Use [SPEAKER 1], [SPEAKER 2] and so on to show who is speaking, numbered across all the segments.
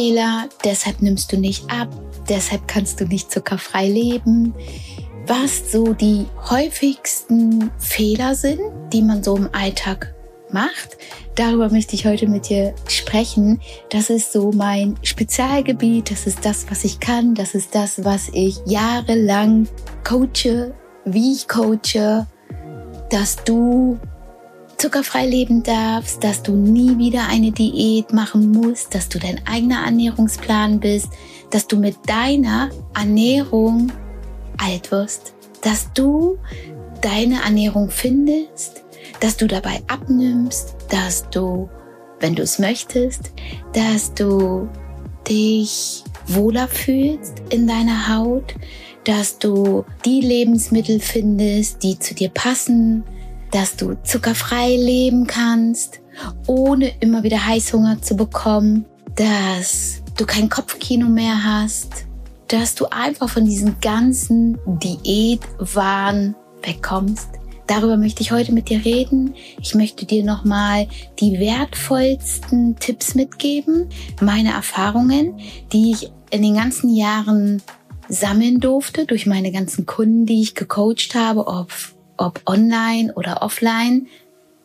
[SPEAKER 1] Fehler, deshalb nimmst du nicht ab, deshalb kannst du nicht zuckerfrei leben. Was so die häufigsten Fehler sind, die man so im Alltag macht. Darüber möchte ich heute mit dir sprechen. Das ist so mein Spezialgebiet. Das ist das, was ich kann. Das ist das, was ich jahrelang coache, wie ich coache, dass du zuckerfrei leben darfst, dass du nie wieder eine Diät machen musst, dass du dein eigener Ernährungsplan bist, dass du mit deiner Ernährung alt wirst, dass du deine Ernährung findest, dass du dabei abnimmst, dass du, wenn du es möchtest, dass du dich wohler fühlst in deiner Haut, dass du die Lebensmittel findest, die zu dir passen, dass du zuckerfrei leben kannst, ohne immer wieder Heißhunger zu bekommen, dass du kein Kopfkino mehr hast, dass du einfach von diesem ganzen Diätwahn wegkommst. Darüber möchte ich heute mit dir reden. Ich möchte dir nochmal die wertvollsten Tipps mitgeben, meine Erfahrungen, die ich in den ganzen Jahren sammeln durfte durch meine ganzen Kunden, die ich gecoacht habe, ob ob online oder offline.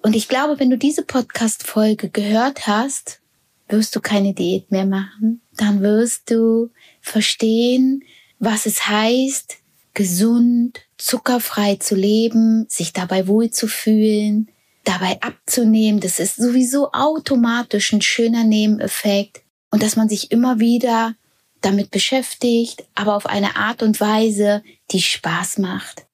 [SPEAKER 1] Und ich glaube, wenn du diese Podcast-Folge gehört hast, wirst du keine Diät mehr machen. Dann wirst du verstehen, was es heißt, gesund, zuckerfrei zu leben, sich dabei wohlzufühlen, dabei abzunehmen. Das ist sowieso automatisch ein schöner Nebeneffekt. Und dass man sich immer wieder damit beschäftigt, aber auf eine Art und Weise, die Spaß macht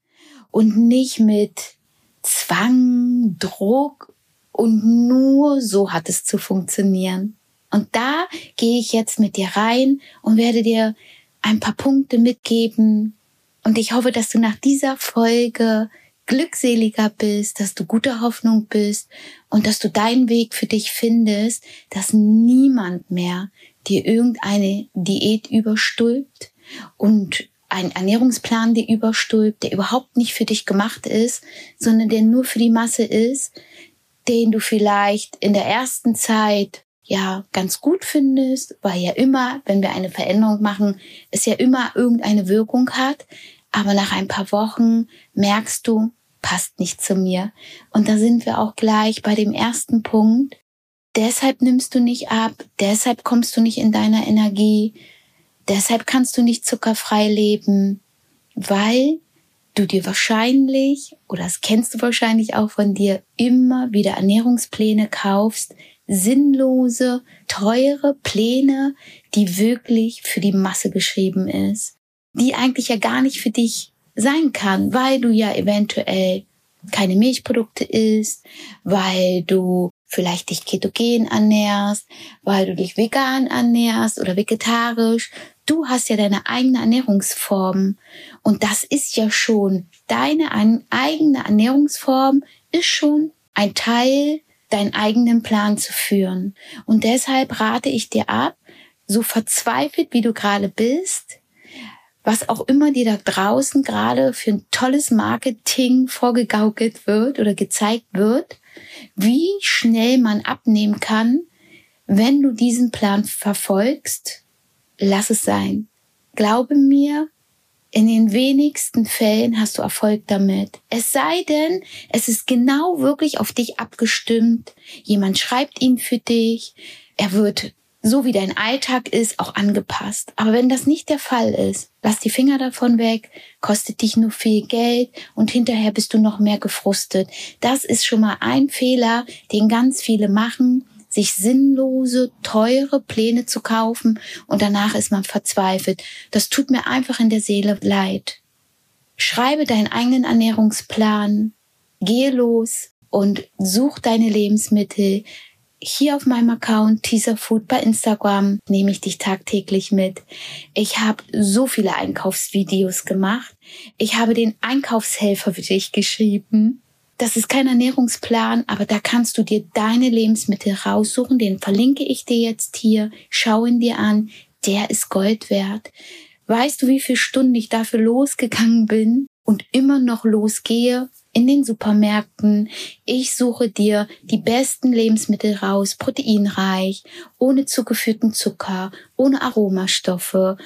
[SPEAKER 1] und nicht mit Zwang, Druck und nur so hat es zu funktionieren. Und da gehe ich jetzt mit dir rein und werde dir ein paar Punkte mitgeben. Und ich hoffe, dass du nach dieser Folge glückseliger bist, dass du guter Hoffnung bist und dass du deinen Weg für dich findest, dass niemand mehr dir irgendeine Diät überstülpt und ein Ernährungsplan dir überstülpt, der überhaupt nicht für dich gemacht ist, sondern der nur für die Masse ist, den du vielleicht in der ersten Zeit ja ganz gut findest, weil ja immer, wenn wir eine Veränderung machen, es ja immer irgendeine Wirkung hat, aber nach ein paar Wochen merkst du, passt nicht zu mir. Und da sind wir auch gleich bei dem ersten Punkt. Deshalb nimmst du nicht ab, deshalb kommst du nicht in deiner Energie, Deshalb kannst du nicht zuckerfrei leben, weil du dir wahrscheinlich, oder das kennst du wahrscheinlich auch von dir, immer wieder Ernährungspläne kaufst, sinnlose, teure Pläne, die wirklich für die Masse geschrieben ist, die eigentlich ja gar nicht für dich sein kann, weil du ja eventuell keine Milchprodukte isst, weil du vielleicht dich ketogen ernährst, weil du dich vegan ernährst oder vegetarisch. Du hast ja deine eigene Ernährungsform und das ist ja schon deine eigene Ernährungsform ist schon ein Teil deinen eigenen Plan zu führen. Und deshalb rate ich dir ab, so verzweifelt wie du gerade bist, was auch immer dir da draußen gerade für ein tolles Marketing vorgegaukelt wird oder gezeigt wird, wie schnell man abnehmen kann, wenn du diesen Plan verfolgst, lass es sein. Glaube mir, in den wenigsten Fällen hast du Erfolg damit. Es sei denn, es ist genau wirklich auf dich abgestimmt. Jemand schreibt ihn für dich. Er wird so wie dein Alltag ist, auch angepasst. Aber wenn das nicht der Fall ist, lass die Finger davon weg, kostet dich nur viel Geld und hinterher bist du noch mehr gefrustet. Das ist schon mal ein Fehler, den ganz viele machen, sich sinnlose, teure Pläne zu kaufen und danach ist man verzweifelt. Das tut mir einfach in der Seele leid. Schreibe deinen eigenen Ernährungsplan, gehe los und such deine Lebensmittel, hier auf meinem Account Teaser Food bei Instagram nehme ich dich tagtäglich mit. Ich habe so viele Einkaufsvideos gemacht. Ich habe den Einkaufshelfer für dich geschrieben. Das ist kein Ernährungsplan, aber da kannst du dir deine Lebensmittel raussuchen. Den verlinke ich dir jetzt hier. Schau ihn dir an. Der ist Gold wert. Weißt du, wie viele Stunden ich dafür losgegangen bin und immer noch losgehe? In den Supermärkten. Ich suche dir die besten Lebensmittel raus, proteinreich, ohne zugeführten Zucker, ohne Aromastoffe,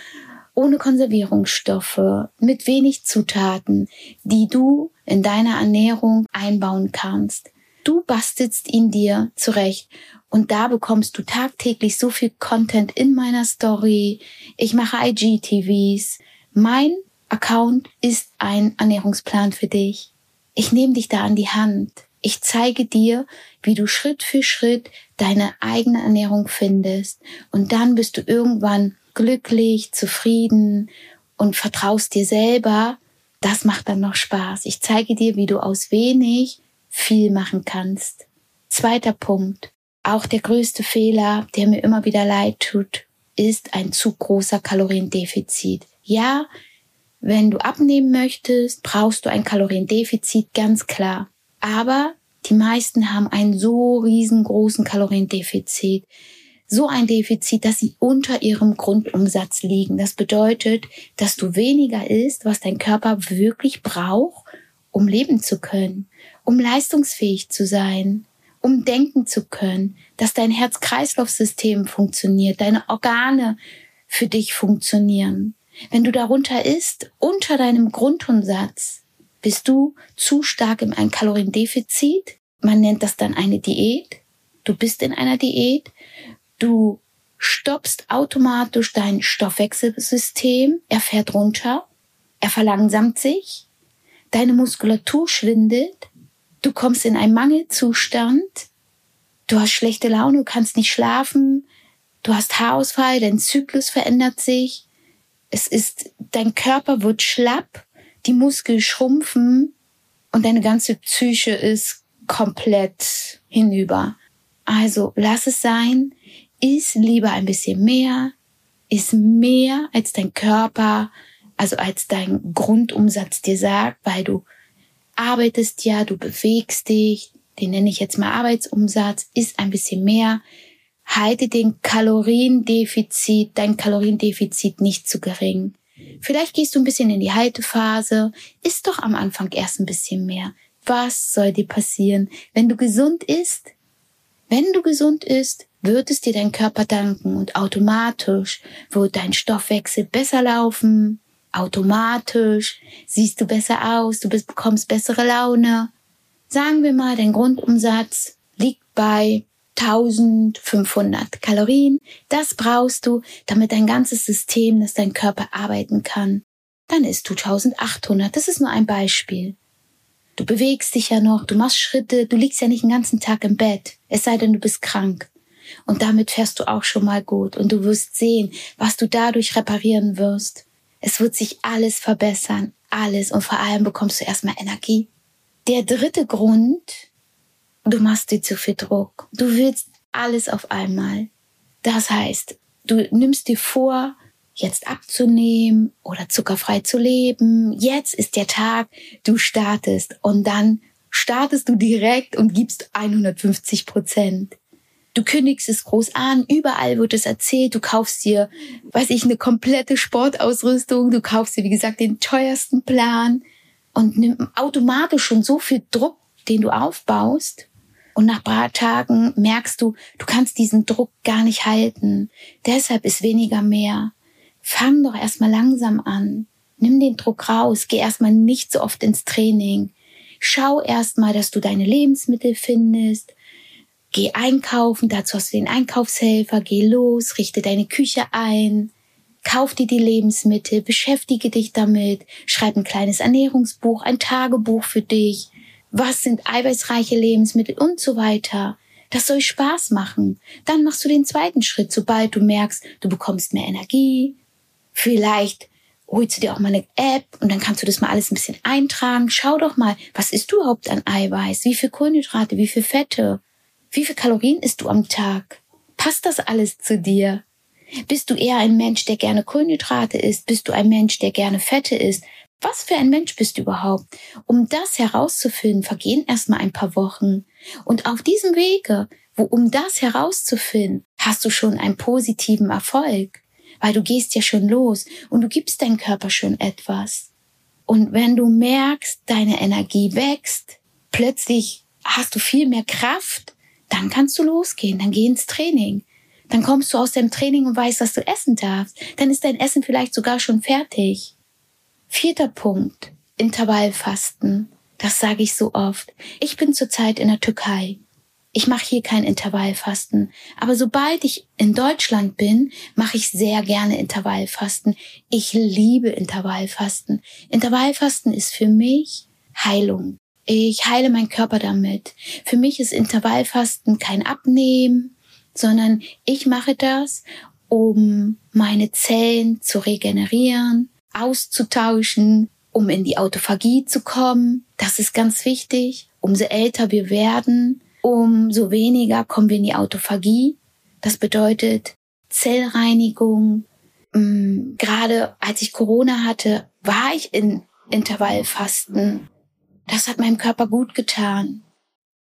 [SPEAKER 1] ohne Konservierungsstoffe, mit wenig Zutaten, die du in deiner Ernährung einbauen kannst. Du bastelst ihn dir zurecht und da bekommst du tagtäglich so viel Content in meiner Story. Ich mache IGTVs. Mein Account ist ein Ernährungsplan für dich. Ich nehme dich da an die Hand. Ich zeige dir, wie du Schritt für Schritt deine eigene Ernährung findest. Und dann bist du irgendwann glücklich, zufrieden und vertraust dir selber. Das macht dann noch Spaß. Ich zeige dir, wie du aus wenig viel machen kannst. Zweiter Punkt. Auch der größte Fehler, der mir immer wieder leid tut, ist ein zu großer Kaloriendefizit. Ja, wenn du abnehmen möchtest, brauchst du ein Kaloriendefizit, ganz klar. Aber die meisten haben einen so riesengroßen Kaloriendefizit. So ein Defizit, dass sie unter ihrem Grundumsatz liegen. Das bedeutet, dass du weniger isst, was dein Körper wirklich braucht, um leben zu können um leistungsfähig zu sein, um denken zu können, dass dein Herz-Kreislauf-System funktioniert, deine Organe für dich funktionieren. Wenn du darunter isst, unter deinem Grundumsatz, bist du zu stark einem Kaloriendefizit. Man nennt das dann eine Diät. Du bist in einer Diät. Du stoppst automatisch dein Stoffwechselsystem. Er fährt runter. Er verlangsamt sich. Deine Muskulatur schwindet. Du kommst in einen Mangelzustand. Du hast schlechte Laune, du kannst nicht schlafen. Du hast Haarausfall, dein Zyklus verändert sich. Es ist, dein Körper wird schlapp, die Muskeln schrumpfen und deine ganze Psyche ist komplett hinüber. Also lass es sein, iss lieber ein bisschen mehr, iss mehr als dein Körper, also als dein Grundumsatz dir sagt, weil du arbeitest ja, du bewegst dich, den nenne ich jetzt mal Arbeitsumsatz, ist ein bisschen mehr. Halte den Kaloriendefizit, dein Kaloriendefizit nicht zu gering. Vielleicht gehst du ein bisschen in die Haltephase, isst doch am Anfang erst ein bisschen mehr. Was soll dir passieren, wenn du gesund isst? Wenn du gesund isst, wird es dir dein Körper danken und automatisch wird dein Stoffwechsel besser laufen, automatisch, siehst du besser aus, du bekommst bessere Laune. Sagen wir mal, dein Grundumsatz liegt bei 1500 Kalorien. Das brauchst du, damit dein ganzes System, dass dein Körper arbeiten kann. Dann isst du 1800. Das ist nur ein Beispiel. Du bewegst dich ja noch, du machst Schritte, du liegst ja nicht den ganzen Tag im Bett, es sei denn, du bist krank. Und damit fährst du auch schon mal gut und du wirst sehen, was du dadurch reparieren wirst. Es wird sich alles verbessern, alles und vor allem bekommst du erstmal Energie. Der dritte Grund, du machst dir zu viel Druck. Du willst alles auf einmal. Das heißt, du nimmst dir vor, jetzt abzunehmen oder zuckerfrei zu leben. Jetzt ist der Tag, du startest und dann startest du direkt und gibst 150 Prozent. Du kündigst es groß an, überall wird es erzählt, du kaufst dir, weiß ich, eine komplette Sportausrüstung, du kaufst dir, wie gesagt, den teuersten Plan und nimm automatisch schon so viel Druck, den du aufbaust. Und nach paar Tagen merkst du, du kannst diesen Druck gar nicht halten. Deshalb ist weniger mehr. Fang doch erstmal langsam an. Nimm den Druck raus. Geh erstmal nicht so oft ins Training. Schau erstmal, dass du deine Lebensmittel findest. Geh einkaufen, dazu hast du den Einkaufshelfer, geh los, richte deine Küche ein, kauf dir die Lebensmittel, beschäftige dich damit, schreib ein kleines Ernährungsbuch, ein Tagebuch für dich. Was sind eiweißreiche Lebensmittel und so weiter. Das soll Spaß machen. Dann machst du den zweiten Schritt, sobald du merkst, du bekommst mehr Energie. Vielleicht holst du dir auch mal eine App und dann kannst du das mal alles ein bisschen eintragen. Schau doch mal, was ist du überhaupt an Eiweiß? Wie viel Kohlenhydrate? Wie viel Fette? Wie viel Kalorien isst du am Tag? Passt das alles zu dir? Bist du eher ein Mensch, der gerne Kohlenhydrate isst? Bist du ein Mensch, der gerne Fette isst? Was für ein Mensch bist du überhaupt? Um das herauszufinden, vergehen erstmal ein paar Wochen. Und auf diesem Wege, wo, um das herauszufinden, hast du schon einen positiven Erfolg. Weil du gehst ja schon los und du gibst deinem Körper schon etwas. Und wenn du merkst, deine Energie wächst, plötzlich hast du viel mehr Kraft, dann kannst du losgehen, dann geh ins Training. Dann kommst du aus dem Training und weißt, dass du essen darfst. Dann ist dein Essen vielleicht sogar schon fertig. Vierter Punkt. Intervallfasten. Das sage ich so oft. Ich bin zurzeit in der Türkei. Ich mache hier kein Intervallfasten. Aber sobald ich in Deutschland bin, mache ich sehr gerne Intervallfasten. Ich liebe Intervallfasten. Intervallfasten ist für mich Heilung. Ich heile meinen Körper damit. Für mich ist Intervallfasten kein Abnehmen, sondern ich mache das, um meine Zellen zu regenerieren, auszutauschen, um in die Autophagie zu kommen. Das ist ganz wichtig. Umso älter wir werden, umso weniger kommen wir in die Autophagie. Das bedeutet Zellreinigung. Mm, gerade als ich Corona hatte, war ich in Intervallfasten. Das hat meinem Körper gut getan.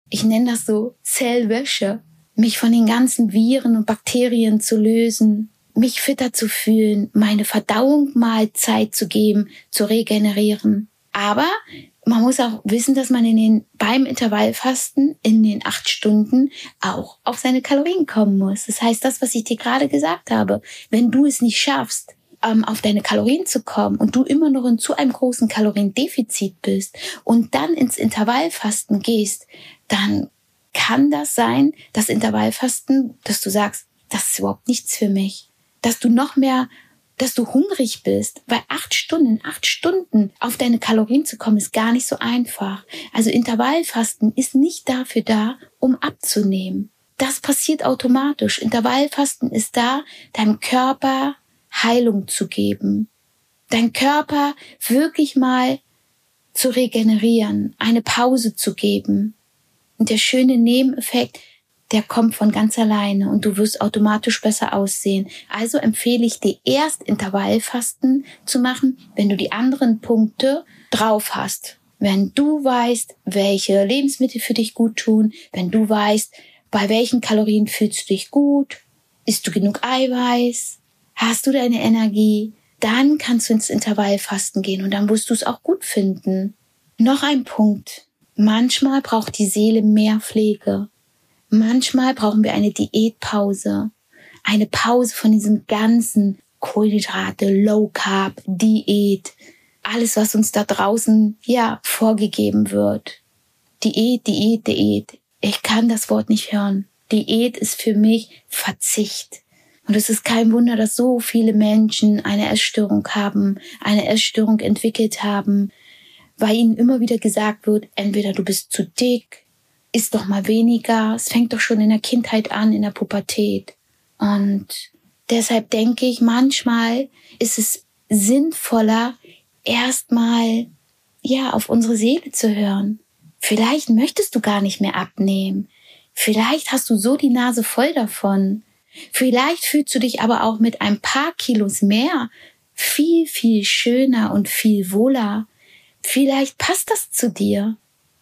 [SPEAKER 1] Ich nenne das so Zellwäsche. Mich von den ganzen Viren und Bakterien zu lösen, mich fitter zu fühlen, meine Verdauung mal Zeit zu geben, zu regenerieren. Aber man muss auch wissen, dass man in den, beim Intervallfasten in den acht Stunden auch auf seine Kalorien kommen muss. Das heißt, das, was ich dir gerade gesagt habe, wenn du es nicht schaffst, ähm, auf deine Kalorien zu kommen und du immer noch in zu einem großen Kaloriendefizit bist und dann ins Intervallfasten gehst, dann kann das sein, das Intervallfasten, dass du sagst, das ist überhaupt nichts für mich. Dass du noch mehr dass du hungrig bist, weil acht Stunden, acht Stunden auf deine Kalorien zu kommen, ist gar nicht so einfach. Also Intervallfasten ist nicht dafür da, um abzunehmen. Das passiert automatisch. Intervallfasten ist da, deinem Körper Heilung zu geben. Dein Körper wirklich mal zu regenerieren, eine Pause zu geben. Und der schöne Nebeneffekt, der kommt von ganz alleine und du wirst automatisch besser aussehen. Also empfehle ich dir erst Intervallfasten zu machen, wenn du die anderen Punkte drauf hast. Wenn du weißt, welche Lebensmittel für dich gut tun, wenn du weißt, bei welchen Kalorien fühlst du dich gut, isst du genug Eiweiß, hast du deine Energie, dann kannst du ins Intervallfasten gehen und dann wirst du es auch gut finden. Noch ein Punkt. Manchmal braucht die Seele mehr Pflege. Manchmal brauchen wir eine Diätpause, eine Pause von diesem ganzen Kohlenhydrate, Low Carb, Diät, alles, was uns da draußen, ja, vorgegeben wird. Diät, Diät, Diät. Ich kann das Wort nicht hören. Diät ist für mich Verzicht. Und es ist kein Wunder, dass so viele Menschen eine Essstörung haben, eine Essstörung entwickelt haben, weil ihnen immer wieder gesagt wird, entweder du bist zu dick, isst doch mal weniger. Es fängt doch schon in der Kindheit an, in der Pubertät. Und deshalb denke ich, manchmal ist es sinnvoller, erstmal, ja, auf unsere Seele zu hören. Vielleicht möchtest du gar nicht mehr abnehmen. Vielleicht hast du so die Nase voll davon. Vielleicht fühlst du dich aber auch mit ein paar Kilos mehr viel, viel schöner und viel wohler. Vielleicht passt das zu dir.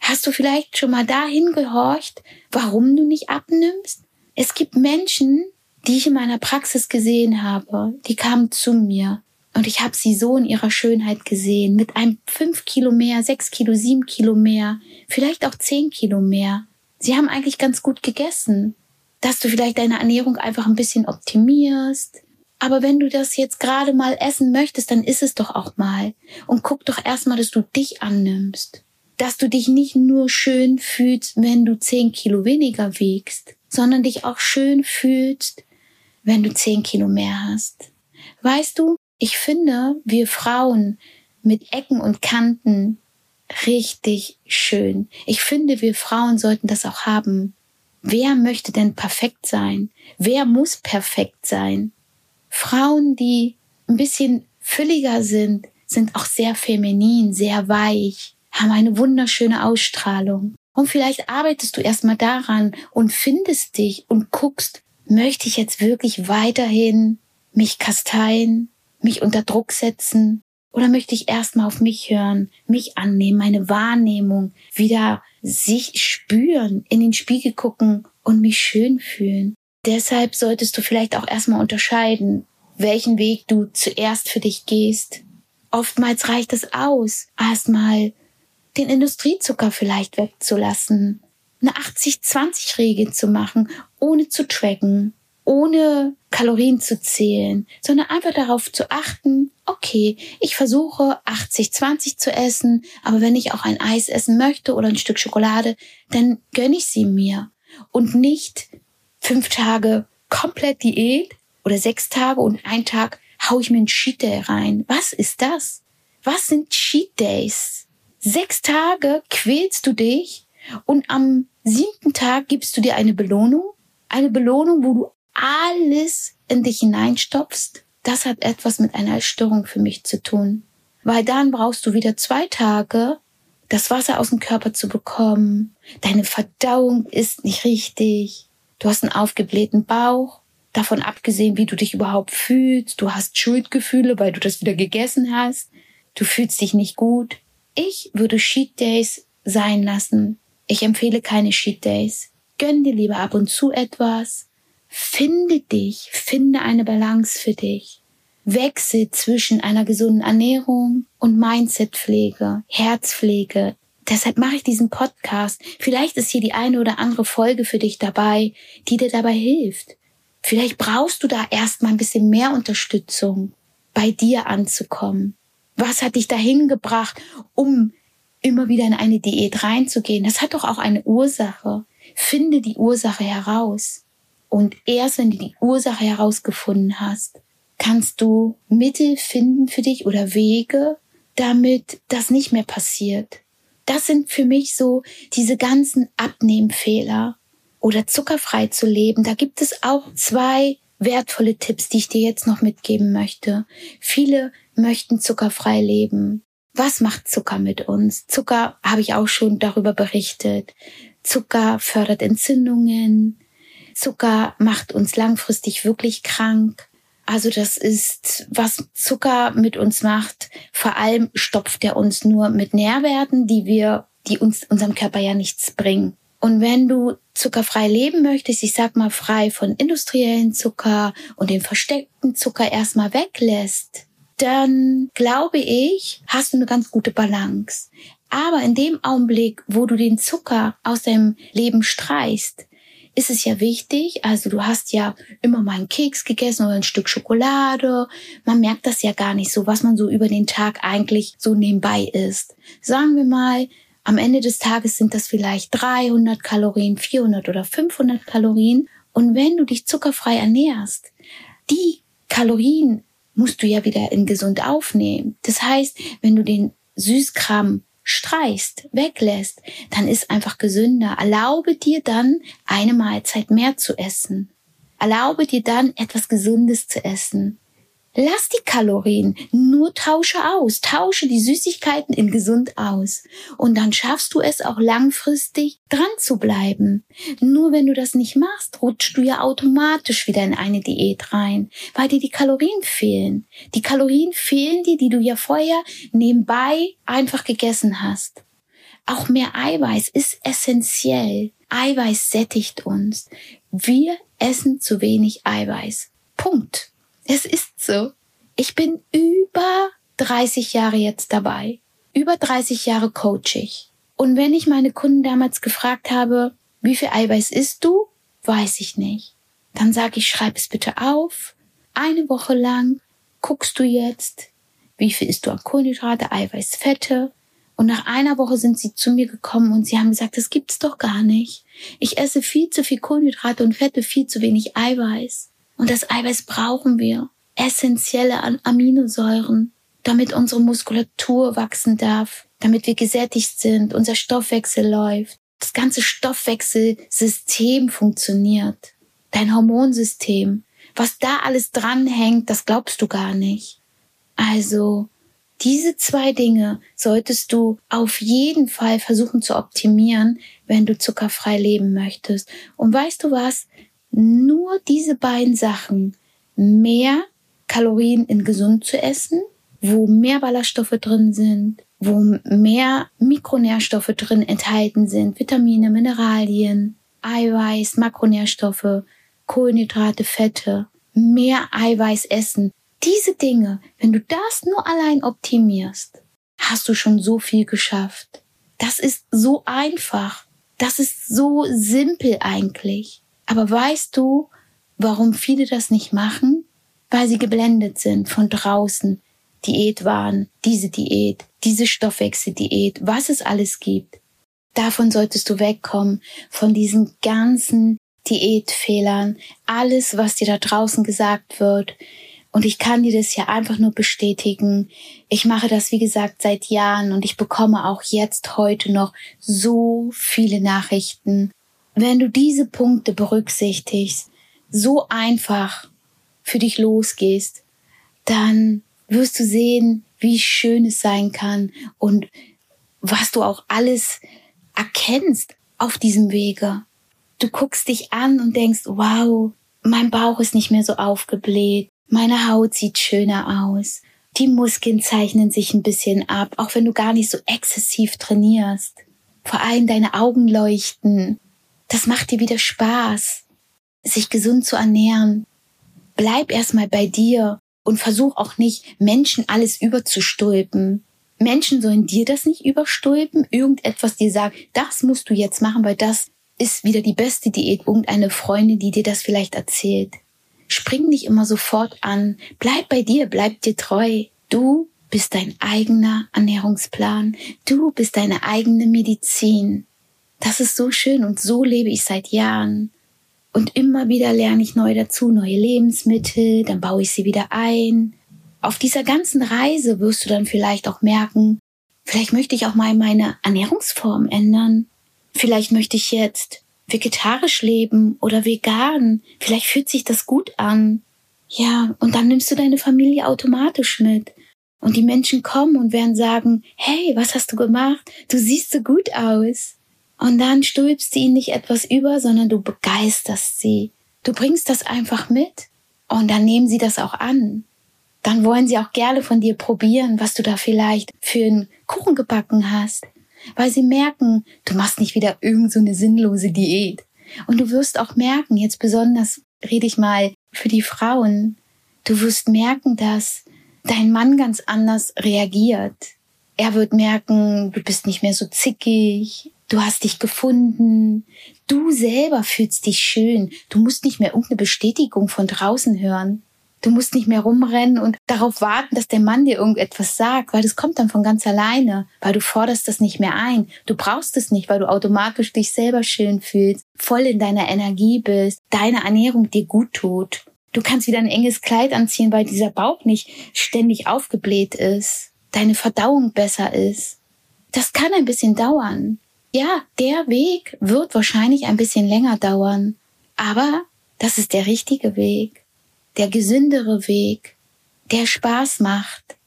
[SPEAKER 1] Hast du vielleicht schon mal dahin gehorcht, warum du nicht abnimmst? Es gibt Menschen, die ich in meiner Praxis gesehen habe, die kamen zu mir und ich habe sie so in ihrer Schönheit gesehen, mit einem fünf Kilo mehr, sechs Kilo, sieben Kilo mehr, vielleicht auch zehn Kilo mehr. Sie haben eigentlich ganz gut gegessen, dass du vielleicht deine Ernährung einfach ein bisschen optimierst. Aber wenn du das jetzt gerade mal essen möchtest, dann isst es doch auch mal. Und guck doch erstmal, dass du dich annimmst dass du dich nicht nur schön fühlst, wenn du zehn Kilo weniger wiegst, sondern dich auch schön fühlst, wenn du zehn Kilo mehr hast. Weißt du, ich finde, wir Frauen mit Ecken und Kanten richtig schön. Ich finde, wir Frauen sollten das auch haben. Wer möchte denn perfekt sein? Wer muss perfekt sein? Frauen, die ein bisschen fülliger sind, sind auch sehr feminin, sehr weich haben eine wunderschöne Ausstrahlung. Und vielleicht arbeitest du erstmal daran und findest dich und guckst, möchte ich jetzt wirklich weiterhin mich kasteien, mich unter Druck setzen? Oder möchte ich erstmal auf mich hören, mich annehmen, meine Wahrnehmung wieder sich spüren, in den Spiegel gucken und mich schön fühlen? Deshalb solltest du vielleicht auch erstmal unterscheiden, welchen Weg du zuerst für dich gehst. Oftmals reicht es aus, erstmal den Industriezucker vielleicht wegzulassen, eine 80-20-Regel zu machen, ohne zu tracken, ohne Kalorien zu zählen, sondern einfach darauf zu achten, okay, ich versuche 80-20 zu essen, aber wenn ich auch ein Eis essen möchte oder ein Stück Schokolade, dann gönne ich sie mir und nicht fünf Tage komplett Diät oder sechs Tage und ein Tag hau ich mir ein Cheat Day rein. Was ist das? Was sind Cheat Days? Sechs Tage quälst du dich und am siebten Tag gibst du dir eine Belohnung. Eine Belohnung, wo du alles in dich hineinstopfst. Das hat etwas mit einer Störung für mich zu tun. Weil dann brauchst du wieder zwei Tage, das Wasser aus dem Körper zu bekommen. Deine Verdauung ist nicht richtig. Du hast einen aufgeblähten Bauch. Davon abgesehen, wie du dich überhaupt fühlst. Du hast Schuldgefühle, weil du das wieder gegessen hast. Du fühlst dich nicht gut. Ich würde Cheat Days sein lassen. Ich empfehle keine Cheat Days. Gönn dir lieber ab und zu etwas. Finde dich, finde eine Balance für dich. Wechsel zwischen einer gesunden Ernährung und Mindsetpflege, Herzpflege. Deshalb mache ich diesen Podcast. Vielleicht ist hier die eine oder andere Folge für dich dabei, die dir dabei hilft. Vielleicht brauchst du da erstmal ein bisschen mehr Unterstützung, bei dir anzukommen. Was hat dich dahin gebracht, um immer wieder in eine Diät reinzugehen? Das hat doch auch eine Ursache. Finde die Ursache heraus. Und erst wenn du die Ursache herausgefunden hast, kannst du Mittel finden für dich oder Wege, damit das nicht mehr passiert. Das sind für mich so diese ganzen Abnehmfehler oder zuckerfrei zu leben, da gibt es auch zwei wertvolle Tipps, die ich dir jetzt noch mitgeben möchte. Viele möchten zuckerfrei leben. Was macht Zucker mit uns? Zucker habe ich auch schon darüber berichtet. Zucker fördert Entzündungen. Zucker macht uns langfristig wirklich krank. Also das ist, was Zucker mit uns macht. Vor allem stopft er uns nur mit Nährwerten, die wir, die uns unserem Körper ja nichts bringen. Und wenn du zuckerfrei leben möchtest, ich sag mal frei von industriellen Zucker und dem versteckten Zucker erstmal weglässt, dann glaube ich, hast du eine ganz gute Balance. Aber in dem Augenblick, wo du den Zucker aus deinem Leben streichst, ist es ja wichtig, also du hast ja immer mal einen Keks gegessen oder ein Stück Schokolade. Man merkt das ja gar nicht so, was man so über den Tag eigentlich so nebenbei isst. Sagen wir mal, am Ende des Tages sind das vielleicht 300 Kalorien, 400 oder 500 Kalorien. Und wenn du dich zuckerfrei ernährst, die Kalorien musst du ja wieder in gesund aufnehmen. Das heißt, wenn du den Süßkram streichst, weglässt, dann ist einfach gesünder. Erlaube dir dann eine Mahlzeit mehr zu essen. Erlaube dir dann etwas Gesundes zu essen. Lass die Kalorien, nur tausche aus, tausche die Süßigkeiten in gesund aus. Und dann schaffst du es auch langfristig dran zu bleiben. Nur wenn du das nicht machst, rutschst du ja automatisch wieder in eine Diät rein, weil dir die Kalorien fehlen. Die Kalorien fehlen dir, die du ja vorher nebenbei einfach gegessen hast. Auch mehr Eiweiß ist essentiell. Eiweiß sättigt uns. Wir essen zu wenig Eiweiß. Punkt. Es ist so. Ich bin über 30 Jahre jetzt dabei. Über 30 Jahre coach ich. Und wenn ich meine Kunden damals gefragt habe, wie viel Eiweiß isst du? Weiß ich nicht. Dann sage ich, schreib es bitte auf. Eine Woche lang guckst du jetzt, wie viel isst du an Kohlenhydrate, Eiweiß, Fette. Und nach einer Woche sind sie zu mir gekommen und sie haben gesagt, das gibt's doch gar nicht. Ich esse viel zu viel Kohlenhydrate und Fette, viel zu wenig Eiweiß. Und das Eiweiß brauchen wir. Essentielle Aminosäuren, damit unsere Muskulatur wachsen darf, damit wir gesättigt sind, unser Stoffwechsel läuft, das ganze Stoffwechselsystem funktioniert, dein Hormonsystem. Was da alles dranhängt, das glaubst du gar nicht. Also, diese zwei Dinge solltest du auf jeden Fall versuchen zu optimieren, wenn du zuckerfrei leben möchtest. Und weißt du was? Nur diese beiden Sachen, mehr Kalorien in gesund zu essen, wo mehr Ballaststoffe drin sind, wo mehr Mikronährstoffe drin enthalten sind, Vitamine, Mineralien, Eiweiß, Makronährstoffe, Kohlenhydrate, Fette, mehr Eiweiß essen, Diese Dinge, wenn du das nur allein optimierst, hast du schon so viel geschafft. Das ist so einfach. Das ist so simpel eigentlich. Aber weißt du, warum viele das nicht machen? Weil sie geblendet sind von draußen. Diätwahn, diese Diät, diese Stoffwechseldiät, was es alles gibt. Davon solltest du wegkommen, von diesen ganzen Diätfehlern, alles, was dir da draußen gesagt wird. Und ich kann dir das ja einfach nur bestätigen. Ich mache das, wie gesagt, seit Jahren und ich bekomme auch jetzt heute noch so viele Nachrichten. Wenn du diese Punkte berücksichtigst, so einfach für dich losgehst, dann wirst du sehen, wie schön es sein kann und was du auch alles erkennst auf diesem Wege. Du guckst dich an und denkst, wow, mein Bauch ist nicht mehr so aufgebläht, meine Haut sieht schöner aus, die Muskeln zeichnen sich ein bisschen ab, auch wenn du gar nicht so exzessiv trainierst. Vor allem deine Augen leuchten. Das macht dir wieder Spaß, sich gesund zu ernähren. Bleib erstmal bei dir und versuch auch nicht, Menschen alles überzustülpen. Menschen sollen dir das nicht überstülpen, irgendetwas dir sagen, das musst du jetzt machen, weil das ist wieder die beste Diät, irgendeine Freundin, die dir das vielleicht erzählt. Spring nicht immer sofort an, bleib bei dir, bleib dir treu. Du bist dein eigener Ernährungsplan, du bist deine eigene Medizin. Das ist so schön und so lebe ich seit Jahren. Und immer wieder lerne ich neu dazu, neue Lebensmittel, dann baue ich sie wieder ein. Auf dieser ganzen Reise wirst du dann vielleicht auch merken, vielleicht möchte ich auch mal meine Ernährungsform ändern. Vielleicht möchte ich jetzt vegetarisch leben oder vegan. Vielleicht fühlt sich das gut an. Ja, und dann nimmst du deine Familie automatisch mit. Und die Menschen kommen und werden sagen, hey, was hast du gemacht? Du siehst so gut aus. Und dann stülpst du ihnen nicht etwas über, sondern du begeisterst sie. Du bringst das einfach mit. Und dann nehmen sie das auch an dann wollen sie auch gerne von dir probieren, was du da vielleicht für einen Kuchen gebacken hast, weil sie merken, du machst nicht wieder irgend so eine sinnlose Diät. Und du wirst auch merken, jetzt besonders rede ich mal für die Frauen, du wirst merken, dass dein Mann ganz anders reagiert. Er wird merken, du bist nicht mehr so zickig, du hast dich gefunden, du selber fühlst dich schön, du musst nicht mehr irgendeine Bestätigung von draußen hören. Du musst nicht mehr rumrennen und darauf warten, dass der Mann dir irgendetwas sagt, weil das kommt dann von ganz alleine, weil du forderst das nicht mehr ein. Du brauchst es nicht, weil du automatisch dich selber schön fühlst, voll in deiner Energie bist, deine Ernährung dir gut tut. Du kannst wieder ein enges Kleid anziehen, weil dieser Bauch nicht ständig aufgebläht ist, deine Verdauung besser ist. Das kann ein bisschen dauern. Ja, der Weg wird wahrscheinlich ein bisschen länger dauern, aber das ist der richtige Weg der gesündere Weg, der Spaß macht.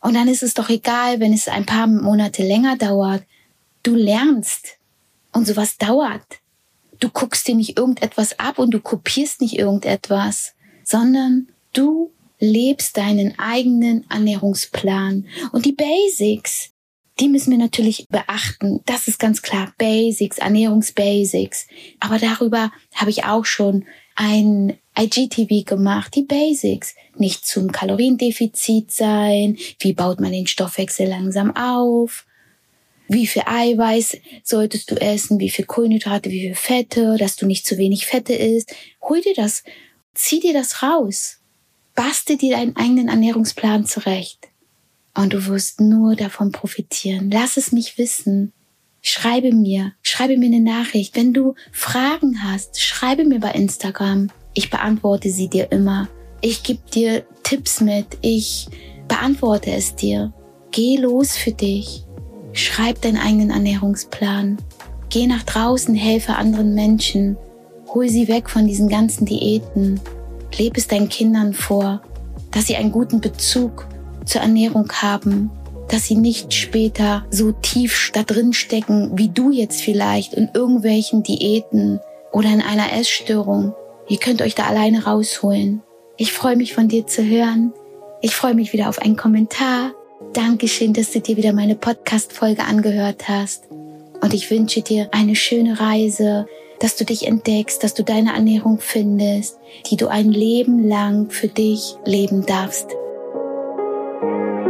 [SPEAKER 1] Und dann ist es doch egal, wenn es ein paar Monate länger dauert. Du lernst. Und sowas dauert. Du guckst dir nicht irgendetwas ab und du kopierst nicht irgendetwas, sondern du lebst deinen eigenen Ernährungsplan. Und die Basics, die müssen wir natürlich beachten. Das ist ganz klar. Basics, Ernährungsbasics. Aber darüber habe ich auch schon ein IGTV gemacht, die Basics. Nicht zum Kaloriendefizit sein, wie baut man den Stoffwechsel langsam auf, wie viel Eiweiß solltest du essen, wie viel Kohlenhydrate, wie viel Fette, dass du nicht zu wenig Fette isst. Hol dir das, zieh dir das raus. Bastel dir deinen eigenen Ernährungsplan zurecht. Und du wirst nur davon profitieren. Lass es mich wissen. Schreibe mir, schreibe mir eine Nachricht. Wenn du Fragen hast, schreibe mir bei Instagram. Ich beantworte sie dir immer. Ich gebe dir Tipps mit. Ich beantworte es dir. Geh los für dich. Schreib deinen eigenen Ernährungsplan. Geh nach draußen, helfe anderen Menschen. Hol sie weg von diesen ganzen Diäten. Lebe es deinen Kindern vor, dass sie einen guten Bezug zur Ernährung haben, dass sie nicht später so tief da drin stecken, wie du jetzt vielleicht in irgendwelchen Diäten oder in einer Essstörung. Ihr könnt euch da alleine rausholen. Ich freue mich von dir zu hören. Ich freue mich wieder auf einen Kommentar. Dankeschön, dass du dir wieder meine Podcast-Folge angehört hast. Und ich wünsche dir eine schöne Reise, dass du dich entdeckst, dass du deine Ernährung findest, die du ein Leben lang für dich leben darfst. Thank you.